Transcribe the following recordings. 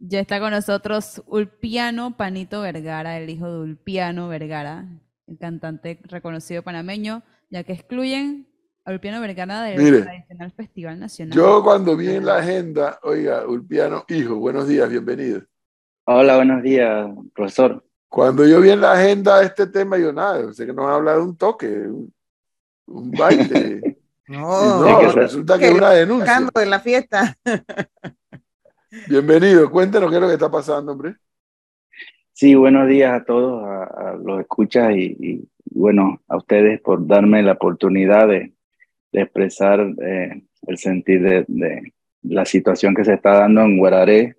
Ya está con nosotros Ulpiano Panito Vergara, el hijo de Ulpiano Vergara, el cantante reconocido panameño, ya que excluyen a Ulpiano Vergara del tradicional Festival Nacional. Yo cuando vi en la agenda, oiga, Ulpiano, hijo, buenos días, bienvenido. Hola, buenos días, profesor. Cuando yo vi en la agenda este tema, yo nada, sé que nos van a hablar de un toque, un, baile. no, resulta que es una denuncia. de la fiesta. Bienvenido, cuéntenos qué es lo que está pasando, hombre. Sí, buenos días a todos, a, los escuchas y, bueno, a ustedes por darme la oportunidad de, expresar eh, el sentir de, la situación que se está dando en Guararé.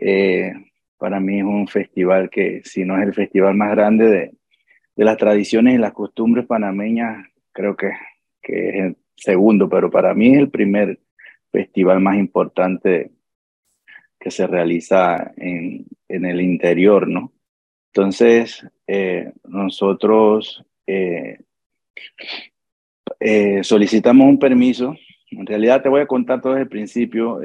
Eh, para mí es un festival que, si no es el festival más grande de, las tradiciones y las costumbres panameñas, creo que, que es el segundo, pero para mí es el primer festival más importante que se realiza en, en el interior, ¿no? Entonces, eh, nosotros eh, eh, solicitamos un permiso. En realidad te voy a contar todo desde el principio.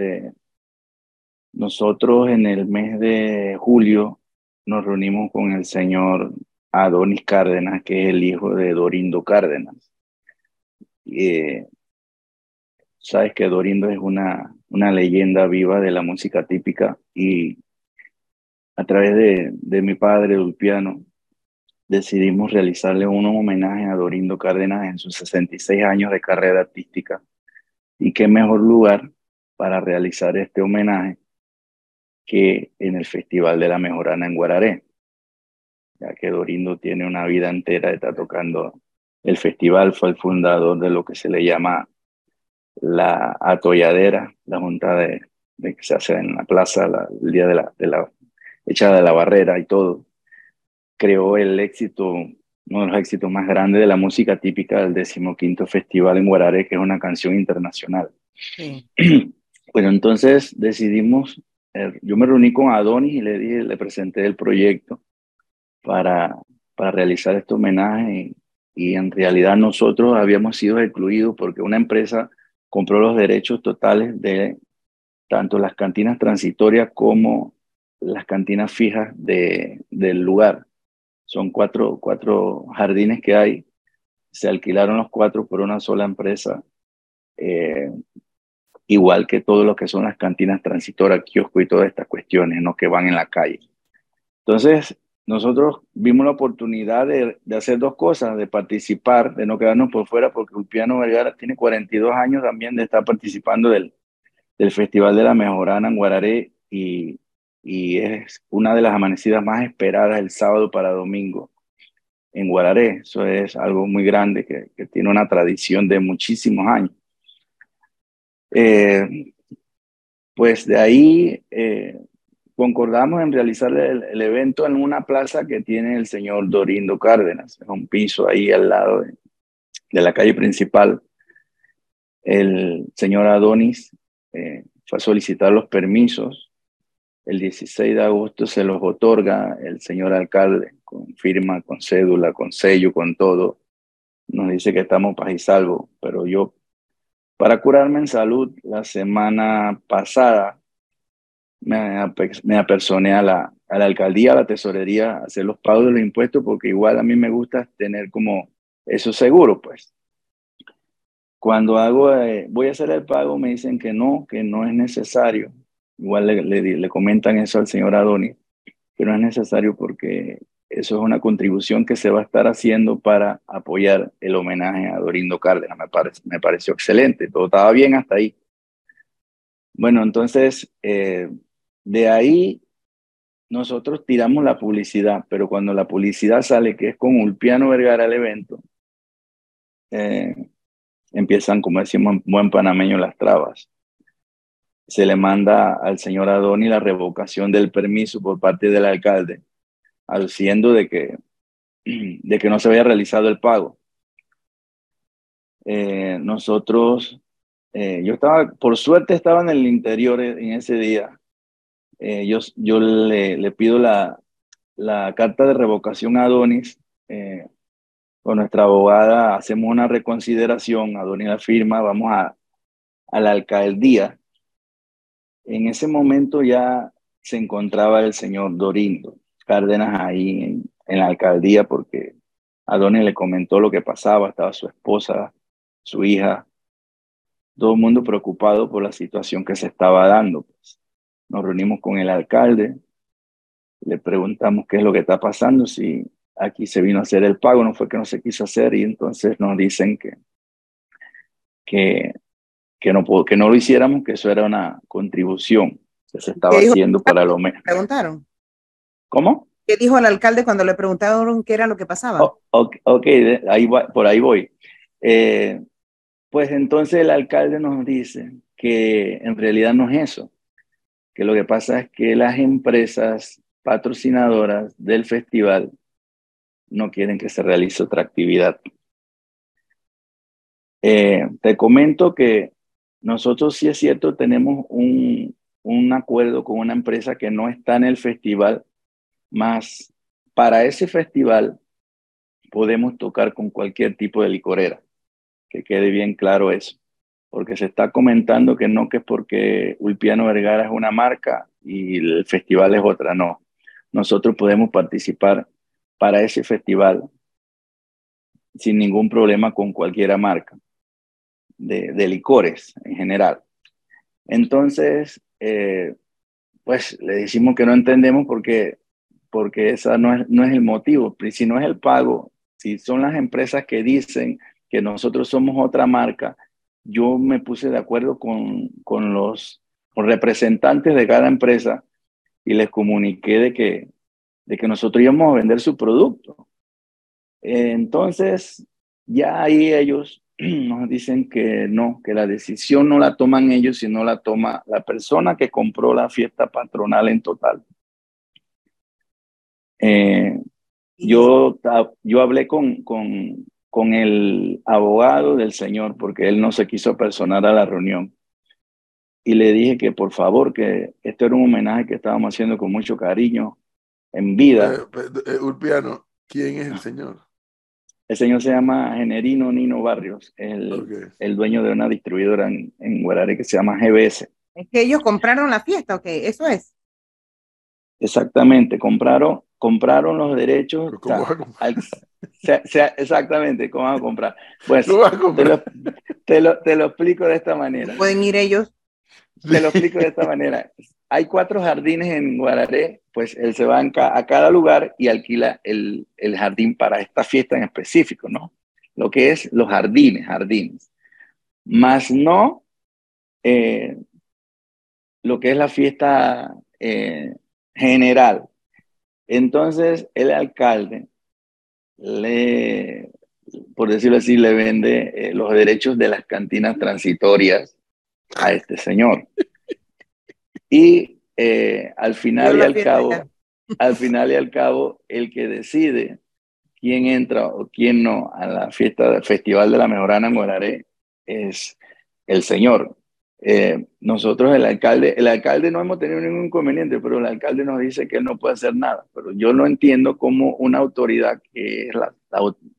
nosotros en el mes de julio nos reunimos con el señor Adonis Cárdenas, que es el hijo de Dorindo Cárdenas. sabes que Dorindo es una una leyenda viva de la música típica y a través de, de mi padre Dulpiano decidimos realizarle un homenaje a Dorindo Cárdenas en sus 66 años de carrera artística. Y qué mejor lugar para realizar este homenaje que en el Festival de la Mejorana en Guararé, ya que Dorindo tiene una vida entera, está tocando el festival, fue el fundador de lo que se le llama la atolladera, la junta de, que se hace en la plaza el día de la, de la echada de la barrera y todo, creó el éxito, uno de los éxitos más grandes de la música típica del decimoquinto festival en Guararé, que es una canción internacional. Bueno, entonces decidimos, eh, yo me reuní con Adonis y le dije, le presenté el proyecto para, para realizar este homenaje y, y en realidad nosotros habíamos sido excluidos porque una empresa compró los derechos totales de tanto las cantinas transitorias como las cantinas fijas de, del lugar. Son cuatro, cuatro jardines que hay. Se alquilaron los cuatro por una sola empresa, eh, igual que todo lo que son las cantinas transitorias, kiosco y todas estas cuestiones, ¿no? que van en la calle. Entonces, nosotros vimos la oportunidad de, hacer dos cosas, de participar, de no quedarnos por fuera, porque Ulpiano Vergara tiene 42 años también de estar participando del, del Festival de la Mejorana en Guararé y, y es una de las amanecidas más esperadas el sábado para domingo en Guararé. Eso es algo muy grande que, que tiene una tradición de muchísimos años. Eh, pues de ahí eh, concordamos en realizar el, evento en una plaza que tiene el señor Dorindo Cárdenas, es un piso ahí al lado de, la calle principal. El señor Adonis eh, fue a solicitar los permisos. El 16 de agosto se los otorga el señor alcalde con firma, con cédula, con sello, con todo. Nos dice que estamos paz y salvo, pero yo, para curarme en salud, la semana pasada me, me apersoné a la, a la alcaldía, a la tesorería, a hacer los pagos de los impuestos, porque igual a mí me gusta tener como eso seguro, pues. Cuando hago, eh, voy a hacer el pago, me dicen que no, que no es necesario. Igual le, le, le comentan eso al señor Adonis, que no es necesario porque eso es una contribución que se va a estar haciendo para apoyar el homenaje a Dorindo Cárdenas. Me, parece, me pareció excelente, todo estaba bien hasta ahí. Bueno, entonces, eh, de ahí nosotros tiramos la publicidad, pero cuando la publicidad sale que es con Ulpiano Vergara el evento, eh, empiezan, como decimos en buen panameño, las trabas. Se le manda al señor Adoni la revocación del permiso por parte del alcalde, aduciendo de que, de que no se había realizado el pago. Eh, nosotros, eh, yo estaba, por suerte estaba en el interior en ese día, eh, yo, yo le, pido la, la, carta de revocación a Adonis. Eh, con nuestra abogada hacemos una reconsideración, Adonis la firma, vamos a, a la alcaldía. En ese momento ya se encontraba el señor Dorindo Cárdenas ahí en, en la alcaldía porque Adonis le comentó lo que pasaba, estaba su esposa, su hija, todo el mundo preocupado por la situación que se estaba dando. Pues. Nos reunimos con el alcalde, le preguntamos qué es lo que está pasando, si aquí se vino a hacer el pago, no fue que no se quiso hacer, y entonces nos dicen que, que, que, no, que no lo hiciéramos, que eso era una contribución que se estaba haciendo para lo menos. ¿Preguntaron? ¿Cómo? ¿Qué dijo el alcalde cuando le preguntaron qué era lo que pasaba? Oh, ok, ahí por ahí voy. Eh, pues entonces el alcalde nos dice que en realidad no es eso, que lo que pasa es que las empresas patrocinadoras del festival no quieren que se realice otra actividad. Eh, te comento que nosotros sí es cierto, tenemos un, un acuerdo con una empresa que no está en el festival, más para ese festival podemos tocar con cualquier tipo de licorera, que quede bien claro eso, porque se está comentando que no que es porque Ulpiano Vergara es una marca y el festival es otra, no. Nosotros podemos participar para ese festival sin ningún problema con cualquier marca de, licores en general. Entonces, eh, pues le decimos que no entendemos porque porque esa no es, no es el motivo. Si no es el pago, si son las empresas que dicen que nosotros somos otra marca, yo me puse de acuerdo con, con los representantes de cada empresa y les comuniqué de que, de que nosotros íbamos a vender su producto. Entonces, ya ahí ellos nos dicen que no, que la decisión no la toman ellos, sino la toma la persona que compró la fiesta patronal en total. Eh, yo, yo hablé con, con, con el abogado del señor porque él no se quiso personar a la reunión y le dije que por favor, que esto era un homenaje que estábamos haciendo con mucho cariño, en vida. Eh, eh, Urpiano, ¿quién es el señor? El señor se llama Generino Nino Barrios, el, el dueño de una distribuidora en, en Guarare que se llama GBS. Es que ellos compraron la fiesta, ¿ok? Eso es. Exactamente, compraron, compraron los derechos. exactamente, ¿cómo van a comprar? Pues te lo, te, lo, explico de esta manera. ¿Pueden ir ellos? Te lo explico de esta manera. Hay cuatro jardines en Guararé, pues él se va a cada lugar y alquila el, el jardín para esta fiesta en específico, ¿no? Lo que es los jardines, jardines. Más no eh, lo que es la fiesta eh, general. Entonces, el alcalde le, por decirlo así, le vende eh, los derechos de las cantinas transitorias a este señor. Y eh, al final y al cabo, al final y al cabo, el que decide quién entra o quién no a la fiesta del Festival de la Mejorana Moraré es el señor. Eh, nosotros, el alcalde, el alcalde no hemos tenido ningún inconveniente, pero el alcalde nos dice que él no puede hacer nada. Pero yo no entiendo cómo una autoridad que es la,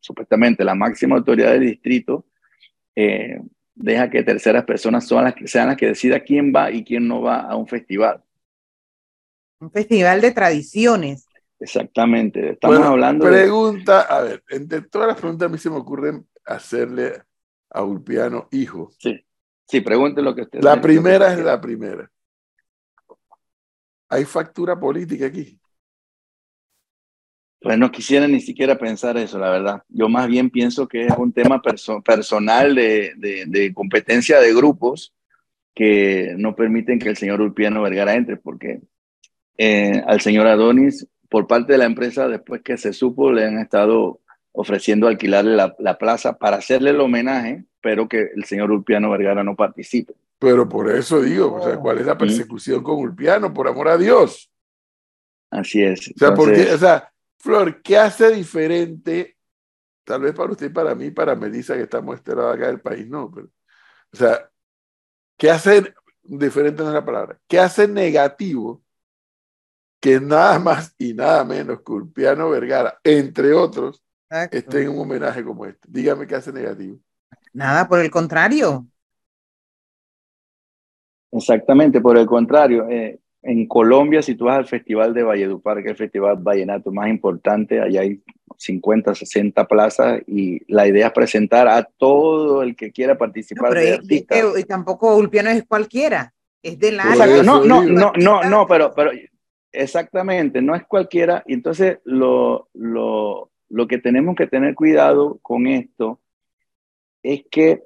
supuestamente la máxima autoridad del distrito eh, deja que terceras personas sean las, que, sean las que decida quién va y quién no va a un festival. Un festival de tradiciones. Exactamente, estamos hablando pregunta, a ver, entre todas las preguntas a mí se me ocurren hacerle a Ulpiano hijo. Sí. Sí, pregunte lo que usted. La primera es la primera. ¿Hay factura política aquí? Pues no quisiera ni siquiera pensar eso, la verdad. Yo más bien pienso que es un tema personal de, de, competencia de grupos que no permiten que el señor Ulpiano Vergara entre, porque eh, al señor Adonis, por parte de la empresa, después que se supo, le han estado ofreciendo alquilarle la, la plaza para hacerle el homenaje espero que el señor Ulpiano Vergara no participe. Pero por eso digo, o sea, ¿cuál es la persecución con Ulpiano? Por amor a Dios. Así es. O sea, porque, o sea, Flor, ¿qué hace diferente? Tal vez para usted, para mí, para Melissa, que estamos este lado acá del país, no. Pero, o sea, ¿qué hace diferente no es la palabra? ¿Qué hace negativo que nada más y nada menos que Ulpiano Vergara, entre otros, esté en un homenaje como este? Dígame qué hace negativo. Nada, por el contrario. Exactamente, por el contrario. Eh, en Colombia, si tú vas al Festival de Valledupar, que es el festival vallenato más importante, allá hay 50, 60 plazas y la idea es presentar a todo el que quiera participar. No, pero y, tampoco Ulpiano es cualquiera, es de la... No, no, no, no, no, pero, pero exactamente, no es cualquiera. Y entonces lo, lo, lo que tenemos que tener cuidado con esto es que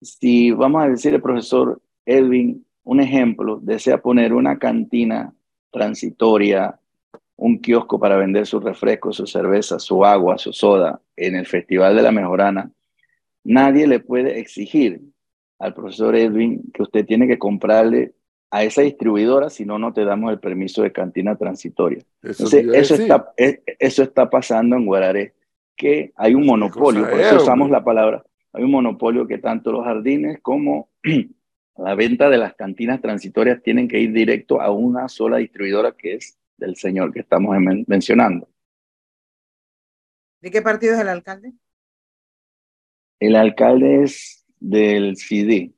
si vamos a decir el profesor Edwin, un ejemplo, desea poner una cantina transitoria, un kiosco para vender sus refrescos, su cerveza, su agua, su soda en el Festival de la Mejorana, nadie le puede exigir al profesor Edwin que usted tiene que comprarle a esa distribuidora, si no, no te damos el permiso de cantina transitoria. Eso, eso, está, e, eso está pasando en Guararé, que hay un monopolio, por eso usamos la palabra, hay un monopolio que tanto los jardines como la venta de las cantinas transitorias tienen que ir directo a una sola distribuidora que es del señor que estamos mencionando. ¿De qué partido es el alcalde? El alcalde es del CD,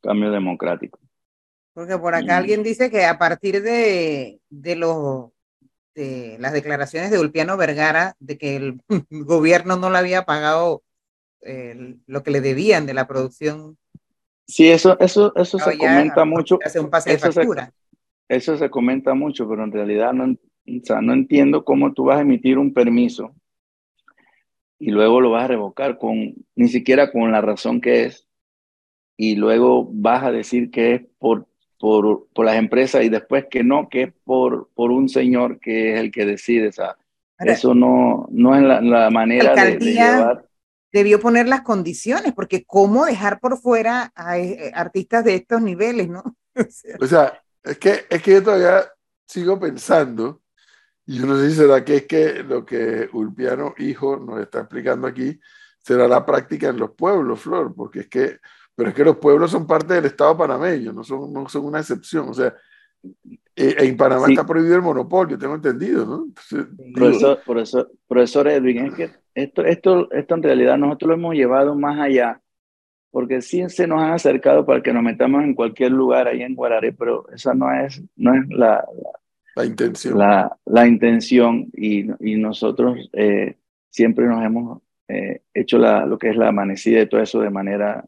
Cambio Democrático. Porque por acá alguien dice que a partir de, de, los, de las declaraciones de Ulpiano Vergara, de que el gobierno no le había pagado lo que le debían de la producción. Sí, eso, eso, eso se comenta mucho. Hace un pase de factura. eso se comenta mucho, pero en realidad no, o sea, no entiendo cómo tú vas a emitir un permiso y luego lo vas a revocar con ni siquiera con la razón que es y luego vas a decir que es por por, por las empresas y después que no, que es por, por un señor que es el que decide. O sea, eso no, no es la, manera de, llevar. Debió poner las condiciones, porque cómo dejar por fuera a, eh, artistas de estos niveles, ¿no? o sea, es que, es que yo todavía sigo pensando, y yo no sé si será que es que lo que Ulpiano Hijo nos está explicando aquí será la práctica en los pueblos, Flor, porque es que pero es que los pueblos son parte del Estado panameño, no son, no son una excepción. O sea, eh, en Panamá está prohibido el monopolio, tengo entendido, ¿no? profesor, profesor, profesor, Edwin, es que esto, esto, esto en realidad nosotros lo hemos llevado más allá, porque sí se nos han acercado para que nos metamos en cualquier lugar ahí en Guararé, pero esa no es, no es la, la, intención. La, la intención y, y nosotros eh, siempre nos hemos eh, hecho la, lo que es la amanecida de todo eso de manera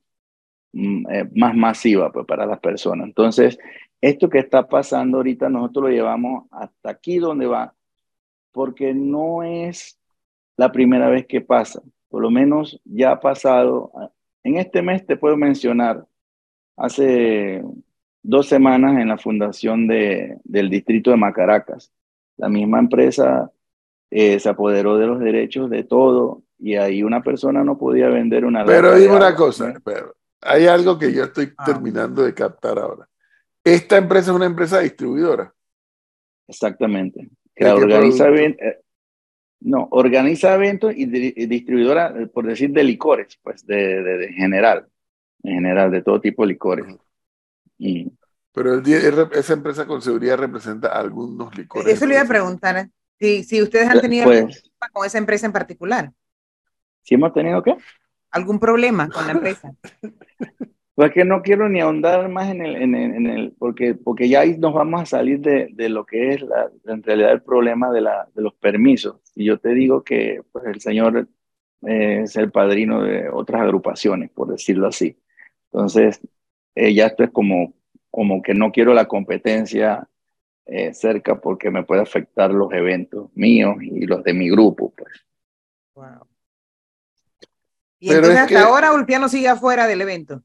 Mm, eh, más masiva pues, para las personas. Entonces, esto que está pasando ahorita, nosotros lo llevamos hasta aquí donde va, porque no es la primera vez que pasa. Por lo menos ya ha pasado. En este mes te puedo mencionar, hace dos semanas en la fundación de, del distrito de Macaracas, la misma empresa eh, se apoderó de los derechos de todo y ahí una persona no podía vender una... Pero dime una cosa, pero hay algo que yo estoy ah. terminando de captar ahora. Esta empresa es una empresa distribuidora. Exactamente. Que organiza eh, no, organiza eventos y, distribuidora, por decir, de licores, pues de, de, general, en general, de todo tipo de licores. Pero el, esa empresa con seguridad representa algunos licores. Eso le iba a preguntar, si, si ustedes han tenido pues, con esa empresa en particular. ¿Si hemos tenido qué? algún problema con la empresa? Pues que no quiero ni ahondar más en el, en el, porque, porque ya ahí nos vamos a salir de, de lo que es la, en realidad el problema de, la, de los permisos. Y yo te digo que pues, el señor eh, es el padrino de otras agrupaciones, por decirlo así. Entonces, eh, ya esto es como, como que no quiero la competencia eh, cerca porque me puede afectar los eventos míos y los de mi grupo. Pues. Wow. Y entonces hasta ahora Ulpiano sigue afuera del evento.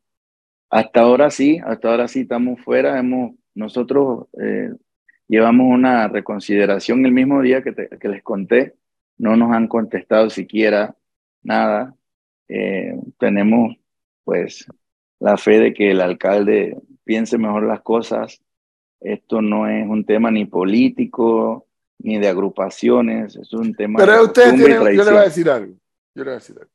Hasta ahora sí, hasta ahora sí estamos fuera. Hemos, nosotros eh, llevamos una reconsideración el mismo día que, que, les conté. No nos han contestado siquiera nada. Eh, tenemos pues la fe de que el alcalde piense mejor las cosas. Esto no es un tema ni político ni de agrupaciones, es un tema Pero usted yo le voy a decir algo. Yo le voy a decir algo.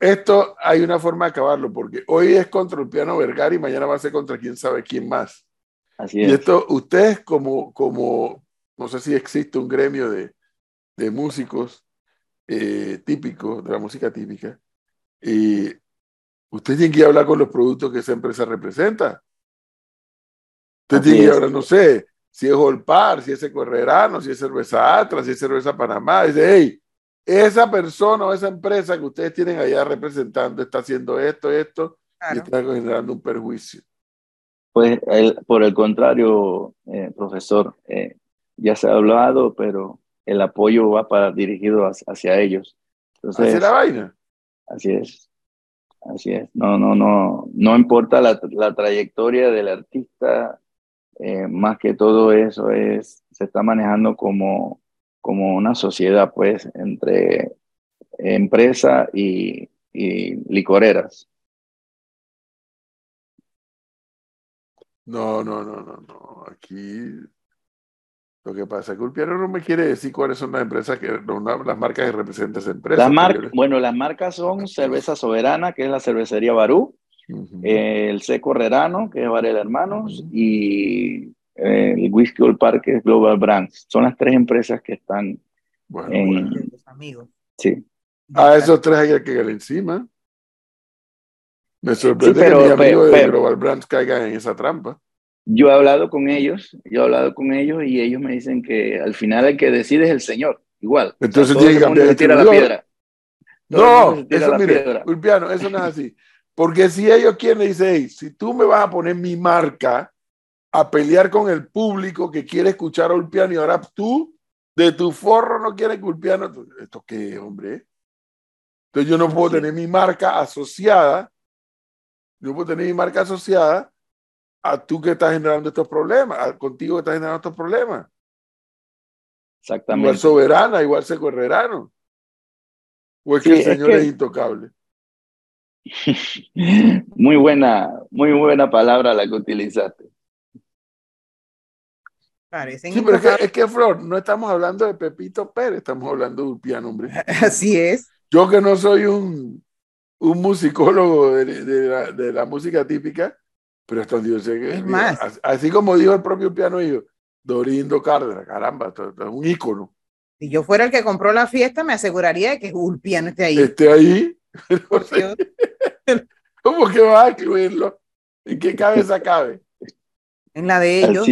Esto hay una forma de acabarlo, porque hoy es contra el piano Vergara y mañana va a ser contra quién sabe quién más. Así es. Y esto, ustedes como, como, no sé si existe un gremio de, de músicos eh, típicos, de la música típica, y usted tiene que hablar con los productos que esa empresa representa. Usted tiene que hablar, no sé, si es Olpar, si es Ecorrerano, si es Cerveza Atra, si es Cerveza Panamá. Dice, hey, esa persona o esa empresa que ustedes tienen allá representando está haciendo esto, esto, y está generando un perjuicio. Pues por el contrario, eh, profesor, eh, ya se ha hablado, pero el apoyo va para dirigido hacia, ellos. Entonces, ¿Hacia la vaina? Así es. Así es. No, no, no, no importa la, la trayectoria del artista, eh, más que todo eso es, se está manejando como, como una sociedad, pues, entre empresa y, y licoreras. No, no, no, no, no. Aquí lo que pasa es que Ulpiano no me quiere decir cuáles son las empresas que, las marcas que representan esa empresa. Bueno, las marcas son Cerveza Soberana, que es la cervecería Barú, el Seco Herrerano, que es Varela Hermanos, y eh, el Whisky Old Park, es Global Brands. Son las tres empresas que están bueno, en... amigos. Sí. A esos tres hay que caer encima. Me sorprende que mis amigos de Global Brands caigan en esa trampa. Yo he hablado con ellos, yo he hablado con ellos y ellos me dicen que al final el que decide es el Señor, igual. Entonces tiene que cambiar tira la piedra. no, eso, mire, Ulpiano, eso no es así. Porque si ellos quieren, dice, si tú me vas a poner mi marca a pelear con el público que quiere escuchar a Ulpiano y ahora tú de tu forro no quieres que Ulpiano, ¿esto qué, hombre? Entonces yo no puedo tener mi marca asociada, yo puedo tener mi marca asociada a tú que estás generando estos problemas, contigo que estás generando estos problemas. Exactamente. Igual soberana, igual secorrerano. ¿O es que el Señor es, intocable? muy buena, muy buena palabra la que utilizaste. Sí, pero es que, es que, Flor, no estamos hablando de Pepito Pérez, estamos hablando de un piano, hombre. Así es. Yo que no soy un, un musicólogo de, la, de la música típica, pero esto Dios es más. Así como dijo el propio piano yo, Dorindo Cárdenas, caramba, es un ícono. Si yo fuera el que compró la fiesta, me aseguraría de que un piano esté ahí. Esté ahí. ¿Cómo que va a incluirlo? ¿En qué cabeza cabe? En la de ellos.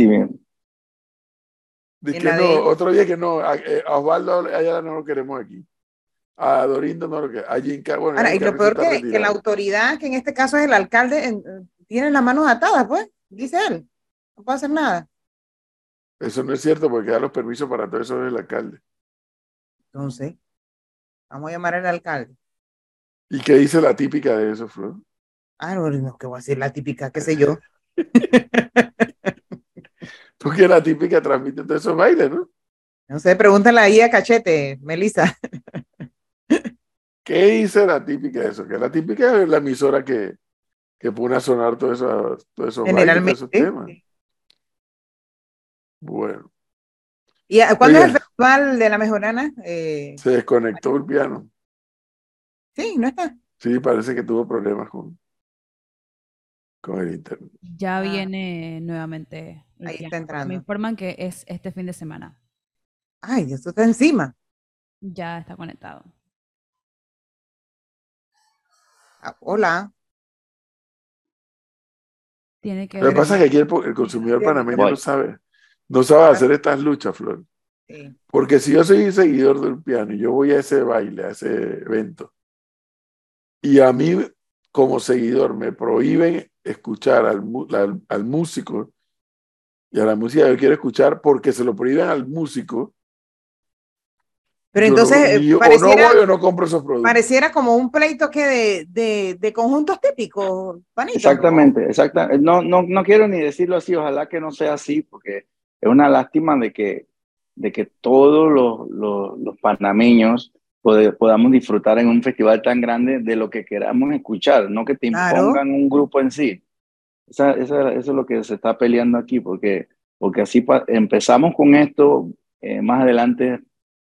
Sí, que no, otro día que no, a, eh, Osvaldo allá no lo queremos aquí. A Dorindo no lo queremos. A Jinka, bueno, y lo peor que, que, la autoridad, que en este caso es el alcalde, tienen las manos atadas, pues, dice él. No puede hacer nada. Eso no es cierto porque da los permisos para todo eso del alcalde. Entonces, vamos a llamar al alcalde. ¿Y qué dice la típica de eso, Flor? Ah, no, no, que voy a decir la típica, qué sé yo. porque la típica transmite todos esos bailes, ¿no? No sé, pregúntale ahí a Cachete, Melissa. ¿Qué dice la típica de eso? Que la típica es la emisora que, que pone a sonar todo eso, todo eso Generalmente. esos temas. Bueno. ¿Y cuándo es el festival de la mejorana? Eh, se desconectó el piano. Sí, no está. Sí, parece que tuvo problemas con, con el internet. Ya ah. viene nuevamente. Ahí está entrando. Me informan que es este fin de semana. Ay, eso está encima. Ya está conectado. Ah, hola. Tiene que Lo que pasa es que aquí el, consumidor panameño no sabe, no sabe hacer estas luchas, Flor. Porque si yo soy seguidor del piano y yo voy a ese baile, a ese evento, y a mí como seguidor me prohíben escuchar al, al músico y a la música que yo quiero escuchar porque se lo prohíben al músico, pero entonces, no, pareciera, no no compro esos productos. Pareciera como un pleito que de, de, de conjuntos típicos, Panito. Exactamente, exactamente. No, no, no quiero ni decirlo así, ojalá que no sea así, porque es una lástima de que, de que todos los, los, los panameños podamos disfrutar en un festival tan grande de lo que queramos escuchar, no que te impongan un grupo en sí. Esa, esa, eso es lo que se está peleando aquí, porque, porque así empezamos con esto, eh, más adelante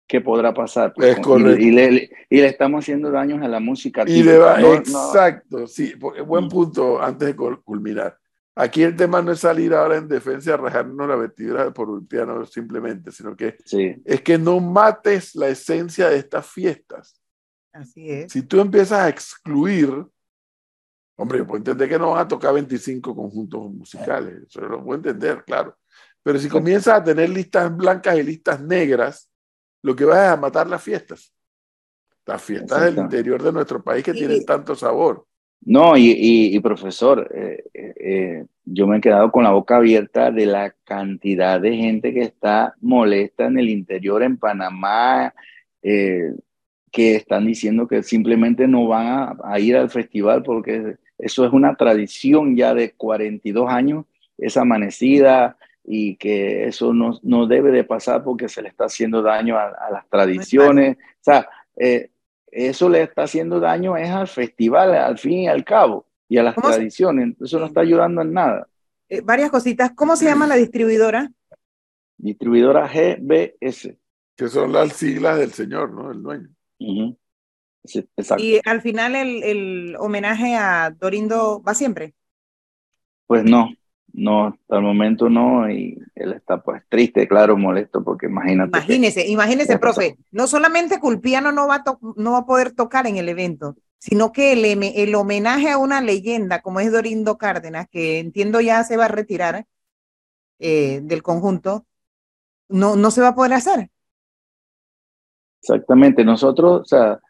qué podrá pasar. Pues, y, le, y, le, estamos haciendo daños a la música. Y le va, exacto, sí, buen punto antes de culminar. Aquí el tema no es salir ahora en defensa y rajarnos la vestidura por un piano simplemente, sino que es que no mates la esencia de estas fiestas. Así es. Si tú empiezas a excluir, hombre, yo puedo entender que no van a tocar 25 conjuntos musicales, eso lo puedo entender, claro. Pero si comienzas a tener listas blancas y listas negras, lo que vas es a matar las fiestas. Las fiestas del interior de nuestro país que tienen tanto sabor. No, y, profesor, eh, eh, yo me he quedado con la boca abierta de la cantidad de gente que está molesta en el interior, en Panamá, eh, que están diciendo que simplemente no van a, ir al festival porque eso es una tradición ya de 42 años, esa amanecida, y que eso no, no debe de pasar porque se le está haciendo daño a, las tradiciones. O sea, eso le está haciendo daño es al festival, al fin y al cabo, y a las tradiciones. Eso no está ayudando en nada. Eh, varias cositas. ¿Cómo se llama la distribuidora? Distribuidora GBS. Que son las siglas del señor, ¿no? El dueño. Y al final el, el homenaje a Dorindo va siempre. Pues no, no, hasta el momento no, y él está pues triste, claro, molesto, porque imagínate. Imagínese, imagínese, profe, no solamente Culpiano no va, a no va a poder tocar en el evento, sino que el, el, homenaje a una leyenda como es Dorindo Cárdenas, que entiendo ya se va a retirar eh, del conjunto, no, no se va a poder hacer. Exactamente, nosotros, o sea,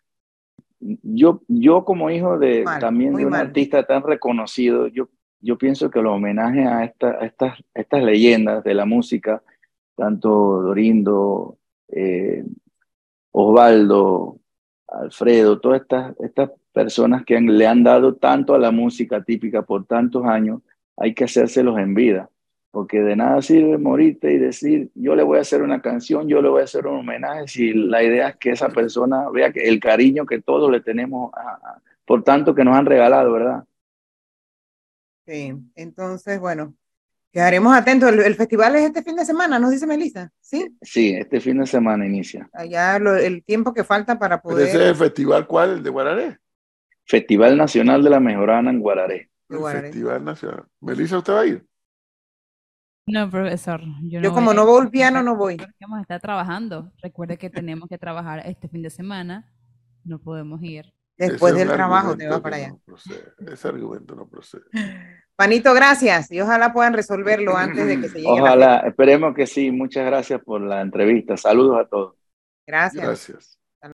yo, yo como hijo de también de un artista tan reconocido, yo yo pienso que los homenajes a, estas, estas leyendas de la música, tanto Dorindo, eh, Osvaldo, Alfredo, todas estas, estas personas que le han dado tanto a la música típica por tantos años, hay que hacérselos en vida, porque de nada sirve morirte y decir, yo le voy a hacer una canción, yo le voy a hacer un homenaje, si la idea es que esa persona vea que el cariño que todos le tenemos por tanto que nos han regalado, ¿verdad? Sí, entonces, bueno, quedaremos atentos. El, festival es este fin de semana, nos dice Melissa, ¿sí? Sí, este fin de semana inicia. Allá el tiempo que falta para poder... ¿Ese es el festival cuál? ¿El de Guararé? Festival Nacional de la Mejorana en Guararé. Festival Nacional. Melissa, ¿usted va a ir? No, profesor. Yo, como no voy al piano, no voy. Vamos a estar trabajando. Recuerde que tenemos que trabajar este fin de semana. No podemos ir. Después del trabajo te vas para allá. Ese argumento no procede. Panito, gracias y ojalá puedan resolverlo antes de que se llegue. Ojalá, esperemos que sí. Muchas gracias por la entrevista. Saludos a todos. Gracias. Gracias.